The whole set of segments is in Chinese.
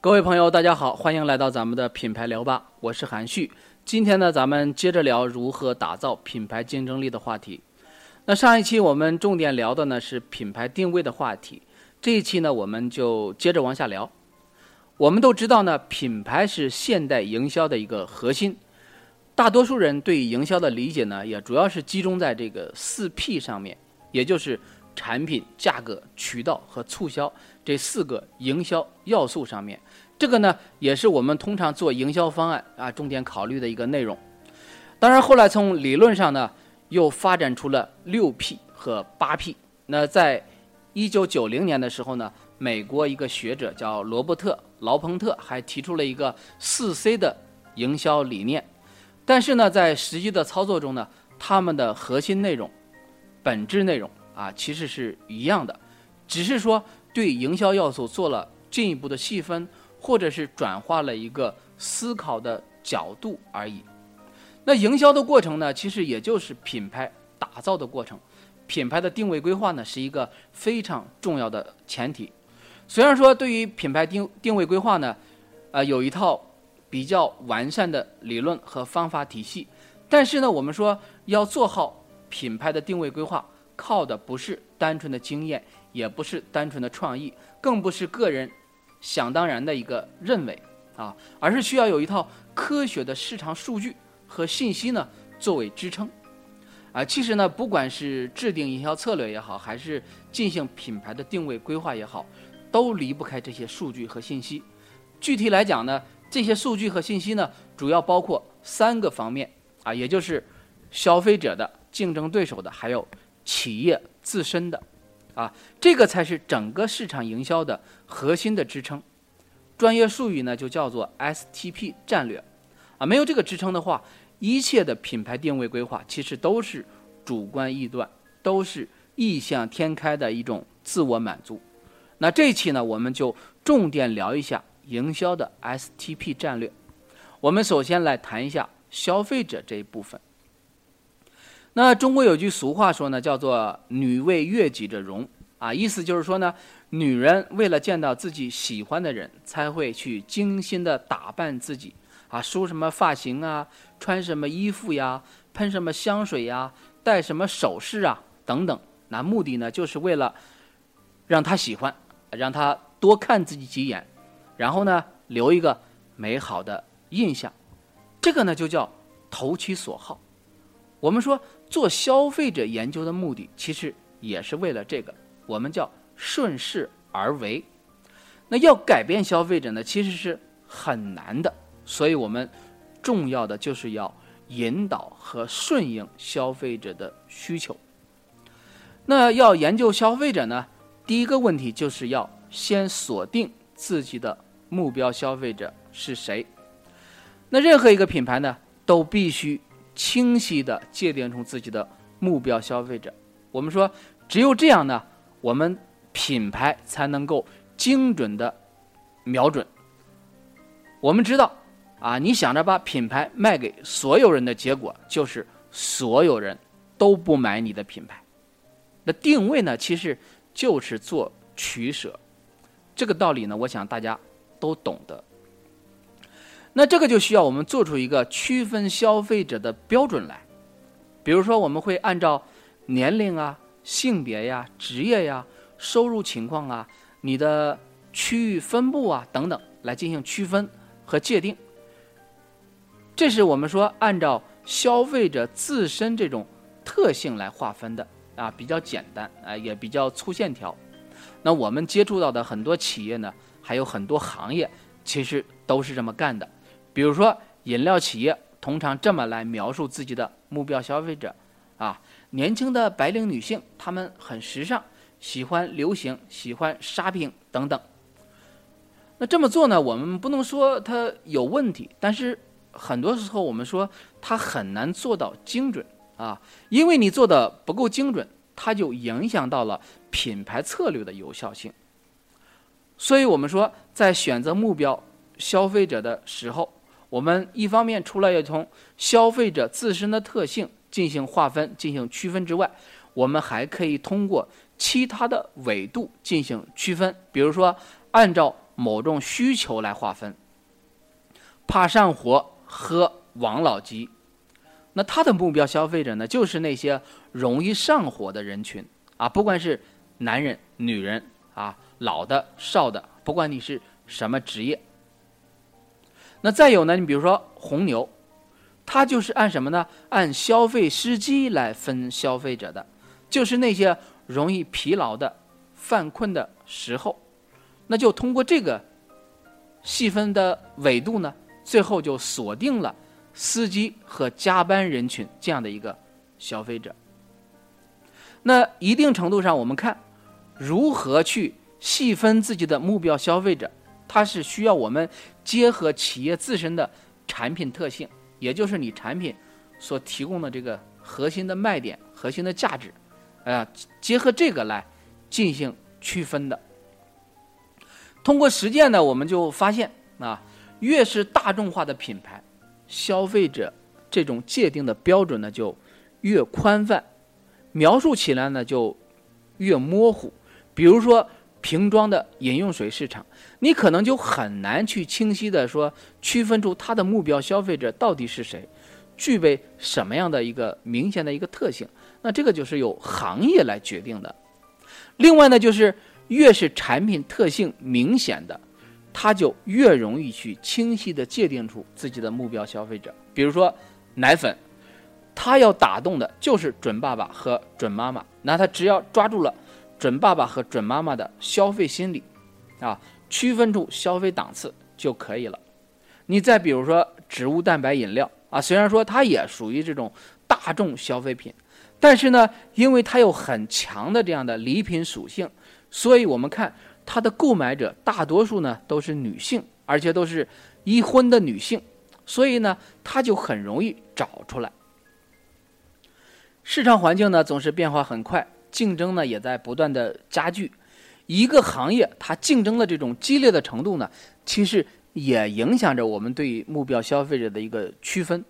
各位朋友，大家好，欢迎来到咱们的品牌聊吧，我是韩旭。今天呢，咱们接着聊如何打造品牌竞争力的话题。那上一期我们重点聊的呢是品牌定位的话题，这一期呢我们就接着往下聊。我们都知道呢，品牌是现代营销的一个核心。大多数人对营销的理解呢，也主要是集中在这个四 P 上面，也就是产品、价格、渠道和促销这四个营销要素上面。这个呢，也是我们通常做营销方案啊重点考虑的一个内容。当然，后来从理论上呢，又发展出了六 P 和八 P。那在一九九零年的时候呢，美国一个学者叫罗伯特劳彭特还提出了一个四 C 的营销理念。但是呢，在实际的操作中呢，他们的核心内容、本质内容啊，其实是一样的，只是说对营销要素做了进一步的细分。或者是转化了一个思考的角度而已。那营销的过程呢，其实也就是品牌打造的过程。品牌的定位规划呢，是一个非常重要的前提。虽然说对于品牌定定位规划呢，呃，有一套比较完善的理论和方法体系，但是呢，我们说要做好品牌的定位规划，靠的不是单纯的经验，也不是单纯的创意，更不是个人。想当然的一个认为啊，而是需要有一套科学的市场数据和信息呢作为支撑啊。其实呢，不管是制定营销策略也好，还是进行品牌的定位规划也好，都离不开这些数据和信息。具体来讲呢，这些数据和信息呢，主要包括三个方面啊，也就是消费者的、竞争对手的，还有企业自身的。啊，这个才是整个市场营销的核心的支撑，专业术语呢就叫做 STP 战略，啊，没有这个支撑的话，一切的品牌定位规划其实都是主观臆断，都是异想天开的一种自我满足。那这一期呢，我们就重点聊一下营销的 STP 战略。我们首先来谈一下消费者这一部分。那中国有句俗话说呢，叫做“女为悦己者容”，啊，意思就是说呢，女人为了见到自己喜欢的人，才会去精心的打扮自己，啊，梳什么发型啊，穿什么衣服呀，喷什么香水呀，戴什么首饰啊，等等。那目的呢，就是为了让他喜欢，让他多看自己几眼，然后呢，留一个美好的印象。这个呢，就叫投其所好。我们说。做消费者研究的目的，其实也是为了这个，我们叫顺势而为。那要改变消费者呢，其实是很难的，所以我们重要的就是要引导和顺应消费者的需求。那要研究消费者呢，第一个问题就是要先锁定自己的目标消费者是谁。那任何一个品牌呢，都必须。清晰地界定出自己的目标消费者，我们说，只有这样呢，我们品牌才能够精准的瞄准。我们知道，啊，你想着把品牌卖给所有人的结果，就是所有人都不买你的品牌。那定位呢，其实就是做取舍，这个道理呢，我想大家都懂得。那这个就需要我们做出一个区分消费者的标准来，比如说我们会按照年龄啊、性别呀、职业呀、收入情况啊、你的区域分布啊等等来进行区分和界定。这是我们说按照消费者自身这种特性来划分的啊，比较简单啊，也比较粗线条。那我们接触到的很多企业呢，还有很多行业，其实都是这么干的。比如说，饮料企业通常这么来描述自己的目标消费者，啊，年轻的白领女性，她们很时尚，喜欢流行，喜欢沙屏等等。那这么做呢，我们不能说它有问题，但是很多时候我们说它很难做到精准啊，因为你做的不够精准，它就影响到了品牌策略的有效性。所以我们说，在选择目标消费者的时候，我们一方面除了要从消费者自身的特性进行划分、进行区分之外，我们还可以通过其他的纬度进行区分，比如说按照某种需求来划分。怕上火喝王老吉，那他的目标消费者呢，就是那些容易上火的人群啊，不管是男人、女人啊，老的、少的，不管你是什么职业。那再有呢，你比如说红牛，它就是按什么呢？按消费时机来分消费者的，就是那些容易疲劳的、犯困的时候，那就通过这个细分的纬度呢。最后就锁定了司机和加班人群这样的一个消费者。那一定程度上，我们看如何去细分自己的目标消费者，它是需要我们结合企业自身的产品特性，也就是你产品所提供的这个核心的卖点、核心的价值，啊，结合这个来进行区分的。通过实践呢，我们就发现啊。越是大众化的品牌，消费者这种界定的标准呢就越宽泛，描述起来呢就越模糊。比如说瓶装的饮用水市场，你可能就很难去清晰的说区分出它的目标消费者到底是谁，具备什么样的一个明显的一个特性。那这个就是由行业来决定的。另外呢，就是越是产品特性明显的。他就越容易去清晰的界定出自己的目标消费者。比如说，奶粉，他要打动的就是准爸爸和准妈妈。那他只要抓住了准爸爸和准妈妈的消费心理，啊，区分出消费档次就可以了。你再比如说植物蛋白饮料啊，虽然说它也属于这种大众消费品，但是呢，因为它有很强的这样的礼品属性，所以我们看。它的购买者大多数呢都是女性，而且都是已婚的女性，所以呢，它就很容易找出来。市场环境呢总是变化很快，竞争呢也在不断的加剧。一个行业它竞争的这种激烈的程度呢，其实也影响着我们对于目标消费者的一个区分。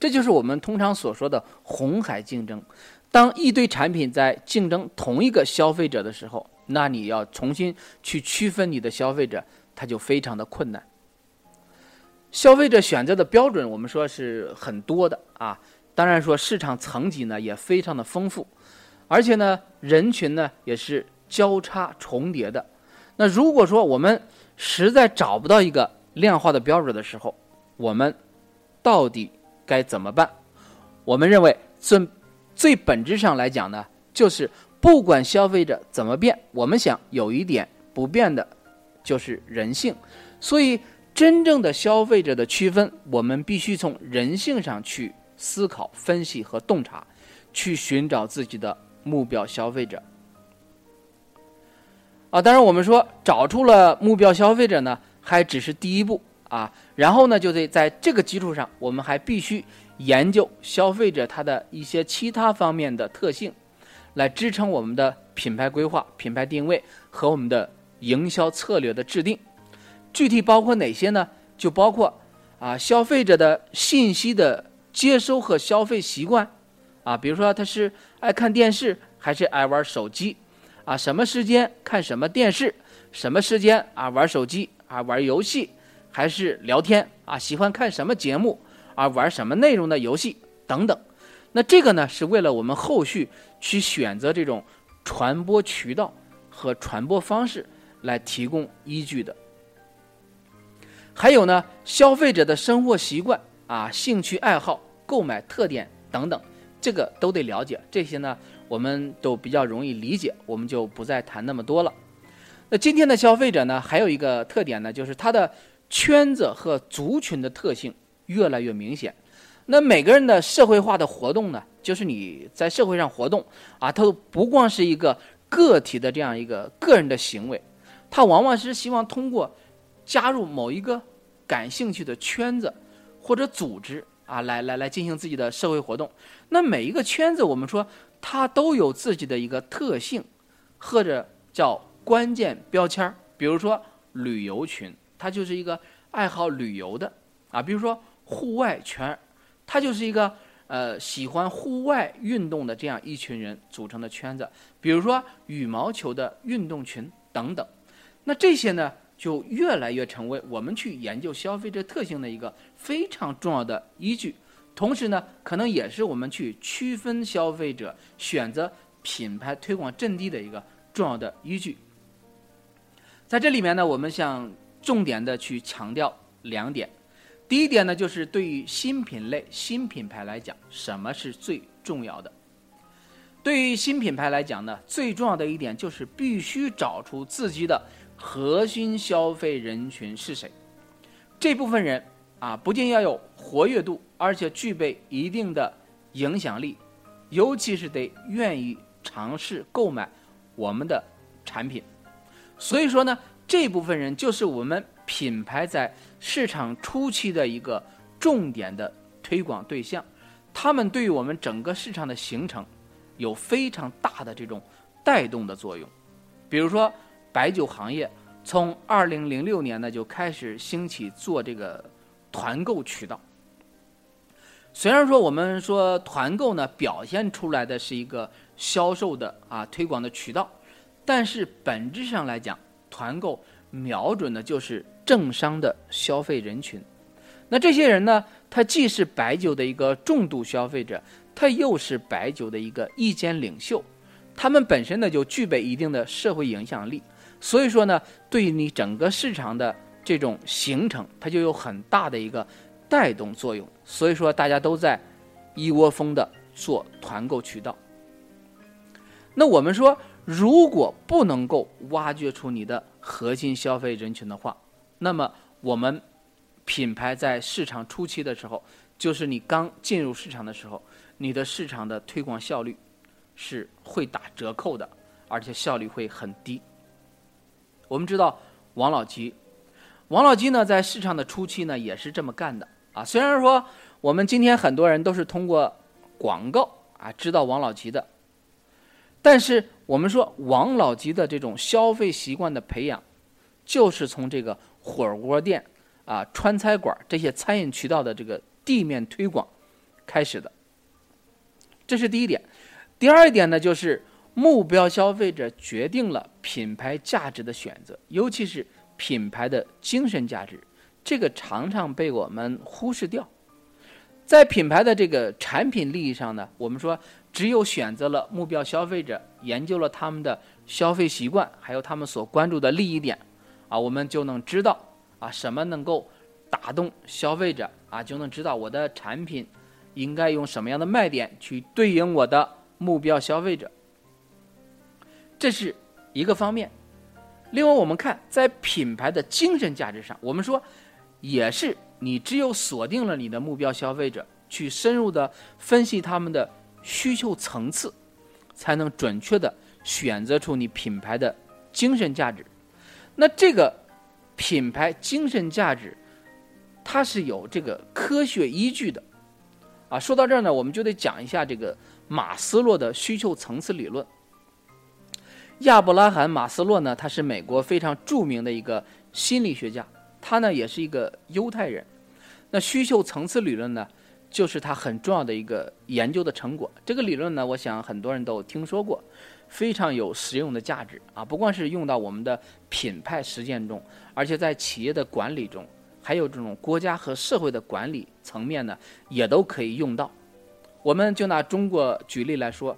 这就是我们通常所说的红海竞争。当一堆产品在竞争同一个消费者的时候，那你要重新去区分你的消费者，他就非常的困难。消费者选择的标准，我们说是很多的啊。当然说市场层级呢也非常的丰富，而且呢人群呢也是交叉重叠的。那如果说我们实在找不到一个量化的标准的时候，我们到底该怎么办？我们认为最最本质上来讲呢，就是。不管消费者怎么变，我们想有一点不变的，就是人性。所以，真正的消费者的区分，我们必须从人性上去思考、分析和洞察，去寻找自己的目标消费者。啊，当然，我们说找出了目标消费者呢，还只是第一步啊。然后呢，就得在这个基础上，我们还必须研究消费者他的一些其他方面的特性。来支撑我们的品牌规划、品牌定位和我们的营销策略的制定，具体包括哪些呢？就包括啊，消费者的信息的接收和消费习惯，啊，比如说他是爱看电视还是爱玩手机，啊，什么时间看什么电视，什么时间啊玩手机啊玩游戏还是聊天啊，喜欢看什么节目啊玩什么内容的游戏等等。那这个呢，是为了我们后续去选择这种传播渠道和传播方式来提供依据的。还有呢，消费者的生活习惯啊、兴趣爱好、购买特点等等，这个都得了解。这些呢，我们都比较容易理解，我们就不再谈那么多了。那今天的消费者呢，还有一个特点呢，就是他的圈子和族群的特性越来越明显。那每个人的社会化的活动呢，就是你在社会上活动啊，它不光是一个个体的这样一个个人的行为，他往往是希望通过加入某一个感兴趣的圈子或者组织啊，来来来进行自己的社会活动。那每一个圈子，我们说它都有自己的一个特性，或者叫关键标签儿。比如说旅游群，它就是一个爱好旅游的啊，比如说户外圈。它就是一个呃喜欢户外运动的这样一群人组成的圈子，比如说羽毛球的运动群等等。那这些呢，就越来越成为我们去研究消费者特性的一个非常重要的依据。同时呢，可能也是我们去区分消费者选择品牌推广阵地的一个重要的依据。在这里面呢，我们想重点的去强调两点。第一点呢，就是对于新品类、新品牌来讲，什么是最重要的？对于新品牌来讲呢，最重要的一点就是必须找出自己的核心消费人群是谁。这部分人啊，不仅要有活跃度，而且具备一定的影响力，尤其是得愿意尝试购买我们的产品。所以说呢，这部分人就是我们品牌在市场初期的一个重点的推广对象，他们对于我们整个市场的形成有非常大的这种带动的作用。比如说，白酒行业从二零零六年呢就开始兴起做这个团购渠道。虽然说我们说团购呢表现出来的是一个销售的啊推广的渠道。但是本质上来讲，团购瞄准的就是政商的消费人群。那这些人呢，他既是白酒的一个重度消费者，他又是白酒的一个意见领袖，他们本身呢就具备一定的社会影响力。所以说呢，对你整个市场的这种形成，它就有很大的一个带动作用。所以说，大家都在一窝蜂的做团购渠道。那我们说。如果不能够挖掘出你的核心消费人群的话，那么我们品牌在市场初期的时候，就是你刚进入市场的时候，你的市场的推广效率是会打折扣的，而且效率会很低。我们知道王老吉，王老吉呢在市场的初期呢也是这么干的啊。虽然说我们今天很多人都是通过广告啊知道王老吉的。但是我们说王老吉的这种消费习惯的培养，就是从这个火锅店啊、川菜馆这些餐饮渠道的这个地面推广开始的。这是第一点。第二点呢，就是目标消费者决定了品牌价值的选择，尤其是品牌的精神价值，这个常常被我们忽视掉。在品牌的这个产品利益上呢，我们说。只有选择了目标消费者，研究了他们的消费习惯，还有他们所关注的利益点，啊，我们就能知道啊什么能够打动消费者啊，就能知道我的产品应该用什么样的卖点去对应我的目标消费者。这是一个方面。另外，我们看在品牌的精神价值上，我们说也是你只有锁定了你的目标消费者，去深入的分析他们的。需求层次，才能准确的选择出你品牌的精神价值。那这个品牌精神价值，它是有这个科学依据的。啊，说到这儿呢，我们就得讲一下这个马斯洛的需求层次理论。亚伯拉罕·马斯洛呢，他是美国非常著名的一个心理学家，他呢也是一个犹太人。那需求层次理论呢？就是他很重要的一个研究的成果。这个理论呢，我想很多人都听说过，非常有实用的价值啊！不光是用到我们的品牌实践中，而且在企业的管理中，还有这种国家和社会的管理层面呢，也都可以用到。我们就拿中国举例来说，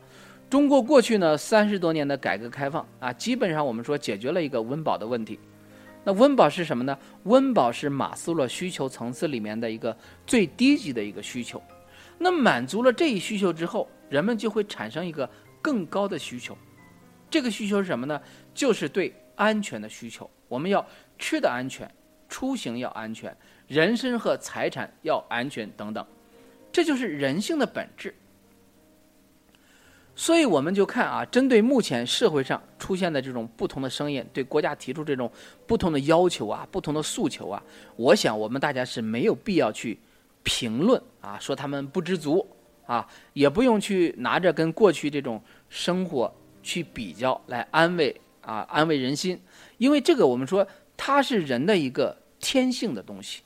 中国过去呢三十多年的改革开放啊，基本上我们说解决了一个温饱的问题。那温饱是什么呢？温饱是马斯洛需求层次里面的一个最低级的一个需求。那满足了这一需求之后，人们就会产生一个更高的需求。这个需求是什么呢？就是对安全的需求。我们要吃的安全，出行要安全，人身和财产要安全等等。这就是人性的本质。所以我们就看啊，针对目前社会上出现的这种不同的声音，对国家提出这种不同的要求啊、不同的诉求啊，我想我们大家是没有必要去评论啊，说他们不知足啊，也不用去拿着跟过去这种生活去比较来安慰啊、安慰人心，因为这个我们说它是人的一个天性的东西。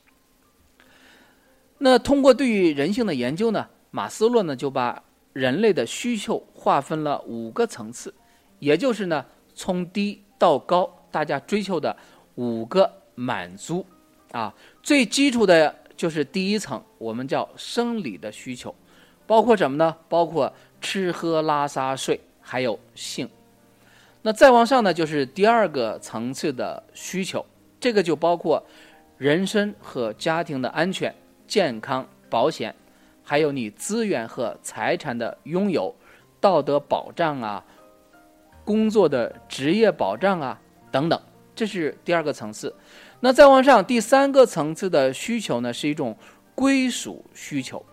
那通过对于人性的研究呢？马斯洛呢就把人类的需求划分了五个层次，也就是呢从低到高，大家追求的五个满足啊。最基础的就是第一层，我们叫生理的需求，包括什么呢？包括吃喝拉撒睡，还有性。那再往上呢，就是第二个层次的需求，这个就包括人身和家庭的安全、健康、保险。还有你资源和财产的拥有、道德保障啊、工作的职业保障啊等等，这是第二个层次。那再往上，第三个层次的需求呢，是一种归属需求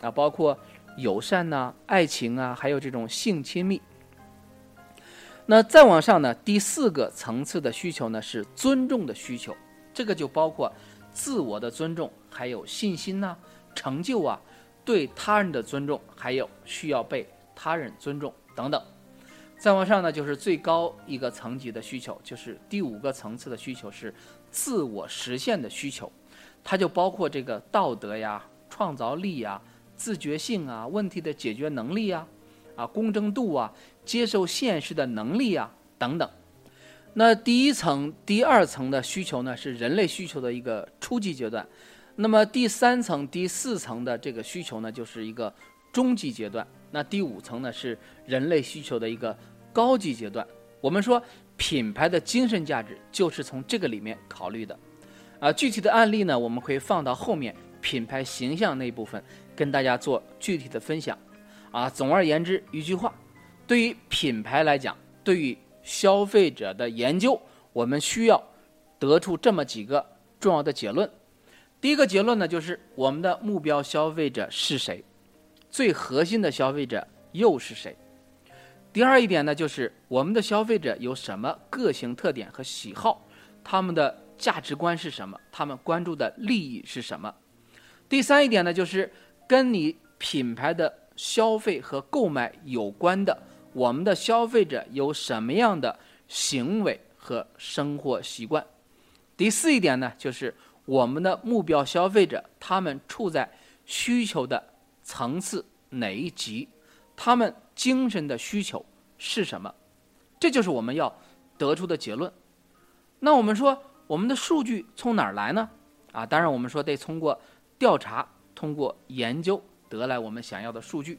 啊，包括友善呐、爱情啊，还有这种性亲密。那再往上呢，第四个层次的需求呢，是尊重的需求，这个就包括自我的尊重，还有信心呐、成就啊。对他人的尊重，还有需要被他人尊重等等。再往上呢，就是最高一个层级的需求，就是第五个层次的需求是自我实现的需求，它就包括这个道德呀、创造力呀、自觉性啊、问题的解决能力呀、啊公正度啊、接受现实的能力呀等等。那第一层、第二层的需求呢，是人类需求的一个初级阶段。那么第三层、第四层的这个需求呢，就是一个中级阶段。那第五层呢，是人类需求的一个高级阶段。我们说品牌的精神价值就是从这个里面考虑的。啊，具体的案例呢，我们会放到后面品牌形象那部分跟大家做具体的分享。啊，总而言之一句话，对于品牌来讲，对于消费者的研究，我们需要得出这么几个重要的结论。第一个结论呢，就是我们的目标消费者是谁，最核心的消费者又是谁？第二一点呢，就是我们的消费者有什么个性特点和喜好，他们的价值观是什么，他们关注的利益是什么？第三一点呢，就是跟你品牌的消费和购买有关的，我们的消费者有什么样的行为和生活习惯？第四一点呢，就是。我们的目标消费者，他们处在需求的层次哪一级？他们精神的需求是什么？这就是我们要得出的结论。那我们说，我们的数据从哪儿来呢？啊，当然我们说得通过调查，通过研究得来我们想要的数据。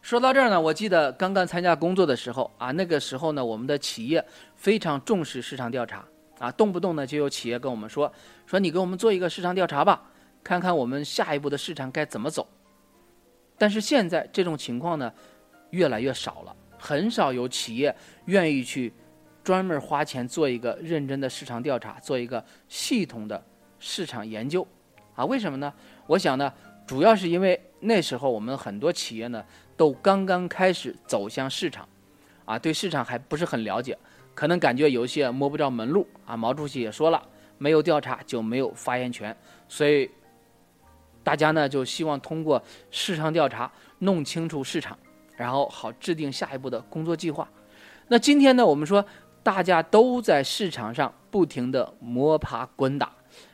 说到这儿呢，我记得刚刚参加工作的时候啊，那个时候呢，我们的企业非常重视市场调查。啊，动不动呢就有企业跟我们说，说你给我们做一个市场调查吧，看看我们下一步的市场该怎么走。但是现在这种情况呢，越来越少了，很少有企业愿意去专门花钱做一个认真的市场调查，做一个系统的市场研究。啊，为什么呢？我想呢，主要是因为那时候我们很多企业呢都刚刚开始走向市场，啊，对市场还不是很了解。可能感觉有些摸不着门路啊，毛主席也说了，没有调查就没有发言权，所以大家呢就希望通过市场调查弄清楚市场，然后好制定下一步的工作计划。那今天呢，我们说大家都在市场上不停的摸爬滚打，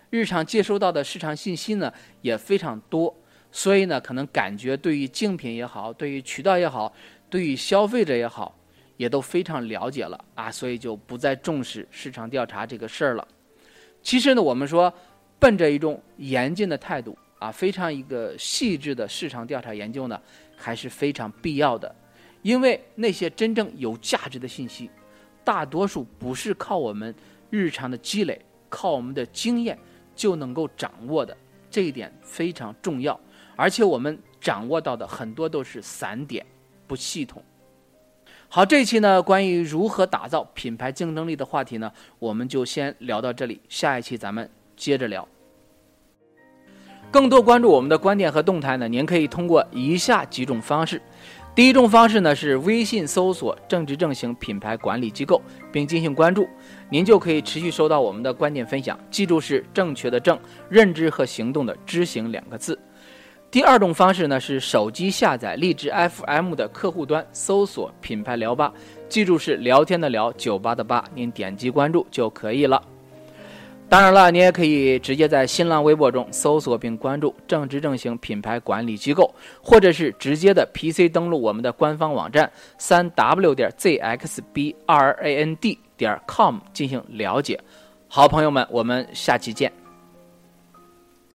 日常接收到的市场信息呢也非常多，所以呢可能感觉对于竞品也好，对于渠道也好，对于消费者也好。也都非常了解了啊，所以就不再重视市场调查这个事儿了。其实呢，我们说，奔着一种严谨的态度啊，非常一个细致的市场调查研究呢，还是非常必要的。因为那些真正有价值的信息，大多数不是靠我们日常的积累、靠我们的经验就能够掌握的，这一点非常重要。而且我们掌握到的很多都是散点，不系统。好，这一期呢，关于如何打造品牌竞争力的话题呢，我们就先聊到这里。下一期咱们接着聊。更多关注我们的观点和动态呢，您可以通过以下几种方式。第一种方式呢是微信搜索“正直正行品牌管理机构”并进行关注，您就可以持续收到我们的观点分享。记住是正确的正，认知和行动的知行两个字。第二种方式呢是手机下载荔枝 FM 的客户端，搜索“品牌聊吧”，记住是聊天的聊，酒吧的吧，您点击关注就可以了。当然了，你也可以直接在新浪微博中搜索并关注“正直正行品牌管理机构”，或者是直接的 PC 登录我们的官方网站三 w 点 zxbrand 点 com 进行了解。好，朋友们，我们下期见。